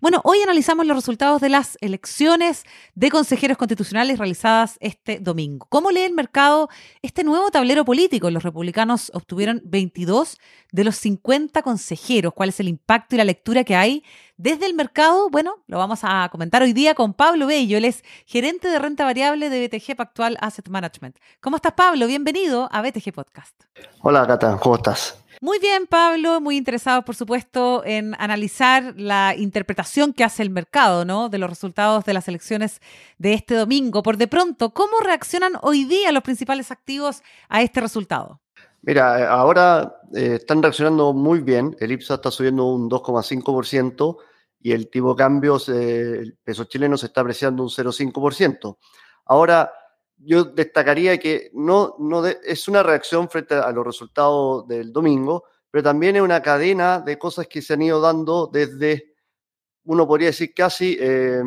Bueno, hoy analizamos los resultados de las elecciones de consejeros constitucionales realizadas este domingo. ¿Cómo lee el mercado este nuevo tablero político? Los republicanos obtuvieron 22 de los 50 consejeros. ¿Cuál es el impacto y la lectura que hay desde el mercado? Bueno, lo vamos a comentar hoy día con Pablo Bello. Él es gerente de renta variable de BTG Pactual Asset Management. ¿Cómo estás, Pablo? Bienvenido a BTG Podcast. Hola, Cata. ¿Cómo estás? Muy bien, Pablo, muy interesado, por supuesto, en analizar la interpretación que hace el mercado, ¿no? De los resultados de las elecciones de este domingo. Por de pronto, ¿cómo reaccionan hoy día los principales activos a este resultado? Mira, ahora eh, están reaccionando muy bien. El IPSA está subiendo un 2,5% y el tipo de cambios, el peso chileno se está apreciando un 0,5%. Ahora, yo destacaría que no, no es una reacción frente a los resultados del domingo, pero también es una cadena de cosas que se han ido dando desde, uno podría decir casi eh,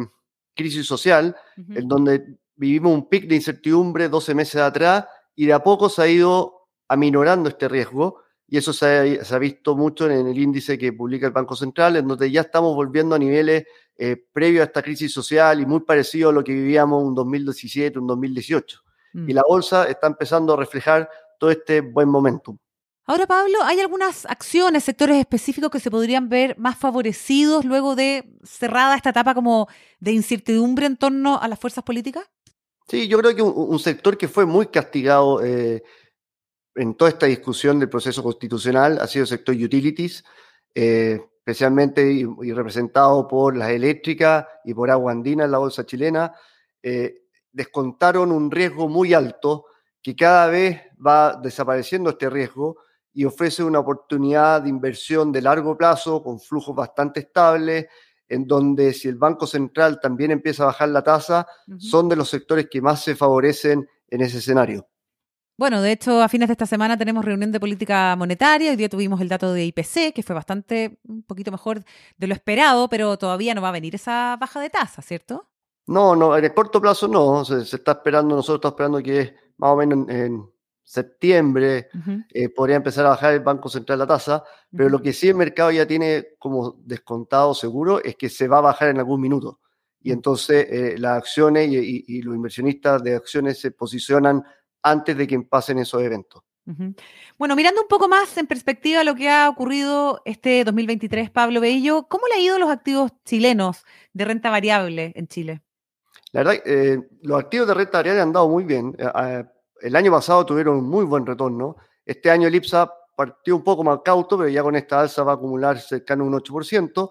crisis social, en donde vivimos un pic de incertidumbre 12 meses atrás y de a poco se ha ido aminorando este riesgo. Y eso se ha, visto mucho en el índice que publica el Banco Central, en donde ya estamos volviendo a niveles eh, previos a esta crisis social y muy parecido a lo que vivíamos en 2017, un 2018. Y mm. la bolsa está empezando a reflejar todo este buen momentum. Ahora, Pablo, ¿hay algunas acciones, sectores específicos que se podrían ver más favorecidos luego de cerrada esta etapa como de incertidumbre en torno a las fuerzas políticas? Sí, yo creo que un, sector que fue muy castigado eh, en toda esta discusión del proceso constitucional ha sido el sector utilities, eh, especialmente y, representado por las eléctricas y por agua andina en la bolsa chilena, eh, descontaron un riesgo muy alto que cada vez va desapareciendo este riesgo y ofrece una oportunidad de inversión de largo plazo con flujos bastante estables, en donde si el Banco Central también empieza a bajar la tasa, son de los sectores que más se favorecen en ese escenario. Bueno, de hecho, a fines de esta semana tenemos reunión de política monetaria. Hoy día tuvimos el dato de IPC, que fue bastante, un poquito mejor de lo esperado, pero todavía no va a venir esa baja de tasa, ¿cierto? No, no, en el corto plazo no. Se, está esperando, nosotros estamos esperando que más o menos en, septiembre eh, podría empezar a bajar el Banco Central la tasa, pero lo que sí el mercado ya tiene como descontado seguro es que se va a bajar en algún minuto. Y entonces eh, las acciones y los inversionistas de acciones se posicionan antes de que pasen esos eventos. Bueno, mirando un poco más en perspectiva lo que ha ocurrido este 2023, Pablo Bello, ¿cómo le ha ido los activos chilenos de renta variable en Chile? La verdad, eh, los activos de renta variable han dado muy bien. Eh, el año pasado tuvieron un muy buen retorno. Este año el IPSA partió un poco más cauto, pero ya con esta alza va a acumular cercano a un 8%.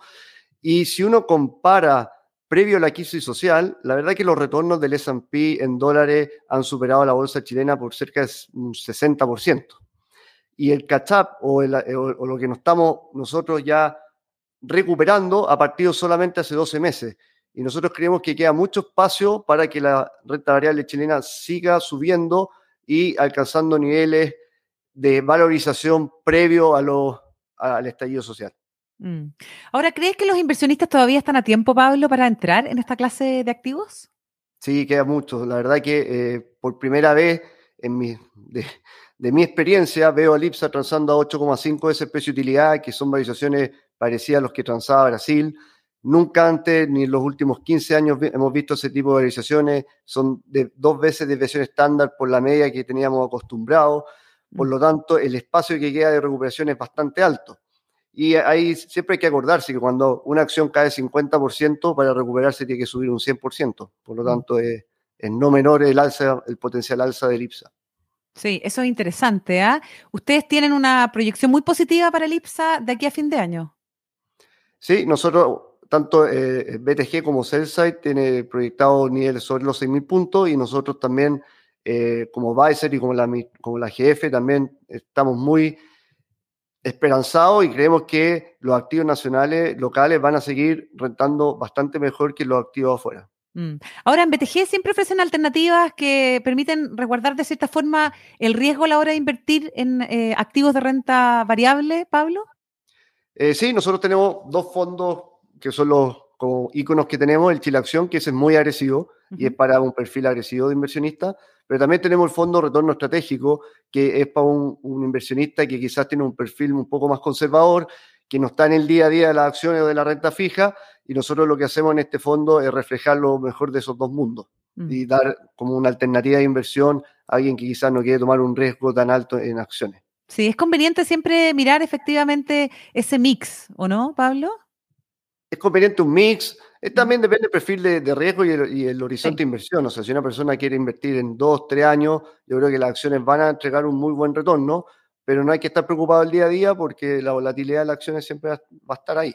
Y si uno compara Previo a la crisis social, la verdad es que los retornos del S&P en dólares han superado a la bolsa chilena por cerca de un 60%. Y el catch-up o, lo que nos estamos nosotros ya recuperando ha partido solamente hace 12 meses. Y nosotros creemos que queda mucho espacio para que la renta variable chilena siga subiendo y alcanzando niveles de valorización previo a al estallido social. Mm. Ahora, ¿crees que los inversionistas todavía están a tiempo, Pablo, para entrar en esta clase de activos? Sí, queda mucho. La verdad que eh, por primera vez en mi, de, mi experiencia veo a Lipsa transando a 8,5 ese precio de utilidad, que son valorizaciones parecidas a los que transaba Brasil. Nunca antes, ni en los últimos 15 años, hemos visto ese tipo de valorizaciones. Son de dos veces de inversión estándar por la media que teníamos acostumbrado. Por mm. lo tanto, el espacio que queda de recuperación es bastante alto. Y ahí siempre hay que acordarse que cuando una acción cae 50%, para recuperarse tiene que subir un 100%. Por lo mm. tanto, es, no menor el, alza, el potencial alza del IPSA. Sí, eso es interesante. ¿ah? ¿Ustedes tienen una proyección muy positiva para el IPSA de aquí a fin de año? Sí, nosotros, tanto eh, BTG como Cellside, tiene proyectado niveles sobre los 6.000 puntos y nosotros también, eh, como Vicer y como la, como la GF, también estamos muy esperanzado y creemos que los activos nacionales, locales, van a seguir rentando bastante mejor que los activos afuera. Mm. Ahora, en BTG siempre ofrecen alternativas que permiten resguardar de cierta forma el riesgo a la hora de invertir en eh, activos de renta variable, Pablo. Eh, sí, nosotros tenemos dos fondos que son los como iconos que tenemos, el Chile Acción, que ese es muy agresivo y es para un perfil agresivo de inversionista, pero también tenemos el fondo Retorno Estratégico, que es para un, un inversionista que quizás tiene un perfil un poco más conservador, que no está en el día a día de las acciones o de la renta fija, y nosotros lo que hacemos en este fondo es reflejar lo mejor de esos dos mundos mm. y dar como una alternativa de inversión a alguien que quizás no quiere tomar un riesgo tan alto en acciones. Sí, es conveniente siempre mirar efectivamente ese mix, ¿o no, Pablo? Es conveniente un mix. También depende del perfil de, riesgo y el, horizonte de inversión. O sea, si una persona quiere invertir en dos, tres años, yo creo que las acciones van a entregar un muy buen retorno, pero no hay que estar preocupado el día a día porque la volatilidad de las acciones siempre va a estar ahí.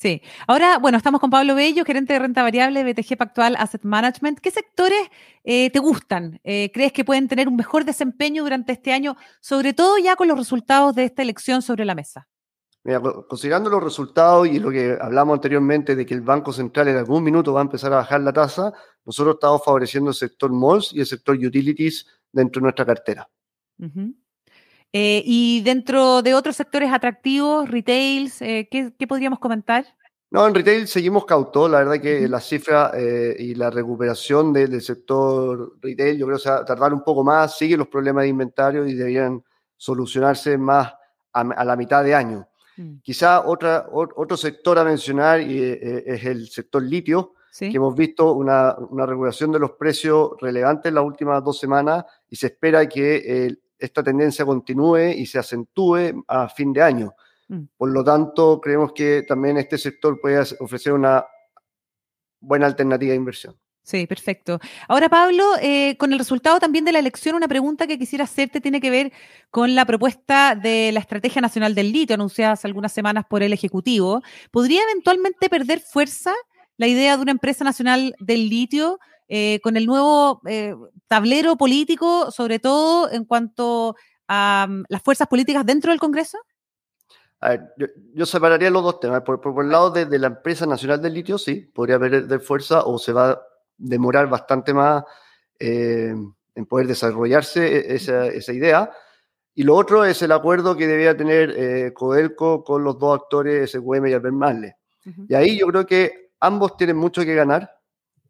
Sí. Ahora, bueno, estamos con Pablo Bello, gerente de renta variable BTG Pactual Asset Management. ¿Qué sectores eh, te gustan? Eh, ¿Crees que pueden tener un mejor desempeño durante este año, sobre todo ya con los resultados de esta elección sobre la mesa? Mira, considerando los resultados y lo que hablamos anteriormente de que el Banco Central en algún minuto va a empezar a bajar la tasa, nosotros estamos favoreciendo el sector malls y el sector utilities dentro de nuestra cartera. Eh, y dentro de otros sectores atractivos, retails, ¿qué, ¿qué, podríamos comentar? No, en retail seguimos cautos. La verdad que la cifra eh, y la recuperación del sector retail, yo creo que a tardar un poco más. Siguen los problemas de inventario y deberían solucionarse más a, la mitad de año. Mm. Quizá otra, otro sector a mencionar y, eh, es el sector litio, que hemos visto una, una, regulación de los precios relevante en las últimas dos semanas y se espera que esta tendencia continúe y se acentúe a fin de año. Mm. Por lo tanto, creemos que también este sector puede ofrecer una buena alternativa de inversión. Sí, perfecto. Ahora, Pablo, eh, con el resultado también de la elección, una pregunta que quisiera hacerte tiene que ver con la propuesta de la Estrategia Nacional del Litio, anunciada hace algunas semanas por el Ejecutivo. ¿Podría eventualmente perder fuerza la idea de una empresa nacional del litio eh, con el nuevo eh, tablero político, sobre todo en cuanto a mm, las fuerzas políticas dentro del Congreso? yo, separaría los dos temas. Por, por, el lado de, la empresa nacional del litio, sí, podría de fuerza o se va a demorar bastante más eh, en poder desarrollarse e, esa, esa, idea. Y lo otro es el acuerdo que debía tener eh, Codelco con los dos actores, SQM y Albert Marle. Y ahí yo creo que ambos tienen mucho que ganar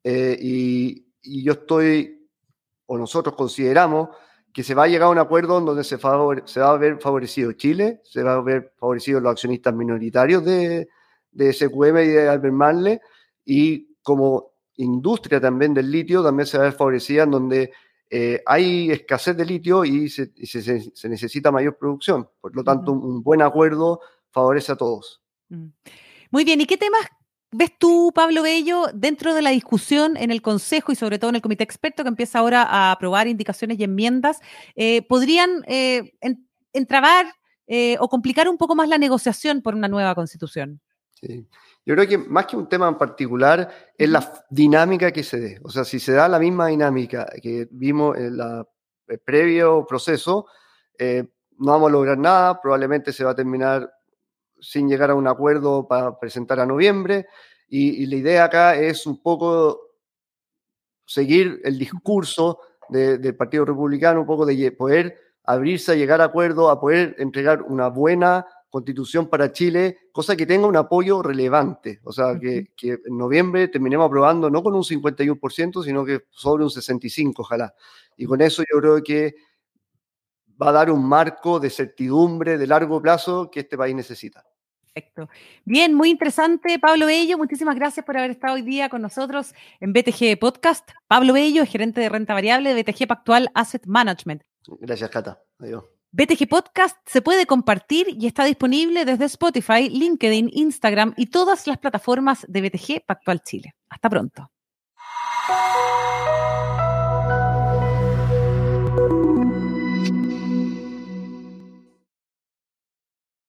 eh, y, y yo estoy, o nosotros consideramos, que se va a llegar a un acuerdo en donde se, se va a ver favorecido Chile, se va a ver favorecido los accionistas minoritarios de, de SQM y de Albert Marle, y como industria también del litio también se va a ver favorecida en donde eh, hay escasez de litio y, se, se, necesita mayor producción. Por lo tanto, un buen acuerdo favorece a todos. Mm. Muy bien, ¿y qué temas ves tú, Pablo Bello, dentro de la discusión en el Consejo y sobre todo en el Comité Experto que empieza ahora a aprobar indicaciones y enmiendas, eh, podrían eh, entrabar eh, o complicar un poco más la negociación por una nueva constitución? Sí. Yo creo que más que un tema en particular es la dinámica que se dé. O sea, si se da la misma dinámica que vimos en el previo proceso, no vamos a lograr nada, probablemente se va a terminar sin llegar a un acuerdo para presentar a noviembre. Y, la idea acá es un poco seguir el discurso del Partido Republicano, un poco de poder abrirse a llegar a acuerdo, a poder entregar una buena constitución para Chile, cosa que tenga un apoyo relevante. O sea, que, que en noviembre terminemos aprobando no con un 51%, sino que sobre un 65%, ojalá. Y con eso yo creo que va a dar un marco de certidumbre de largo plazo que este país necesita. Perfecto. Bien, muy interesante, Pablo Bello. Muchísimas gracias por haber estado hoy día con nosotros en BTG Podcast. Pablo Bello es gerente de renta variable de BTG Pactual Asset Management. Gracias, Cata. Adiós. BTG Podcast se puede compartir y está disponible desde Spotify, LinkedIn, Instagram y todas las plataformas de BTG Pactual Chile. Hasta pronto.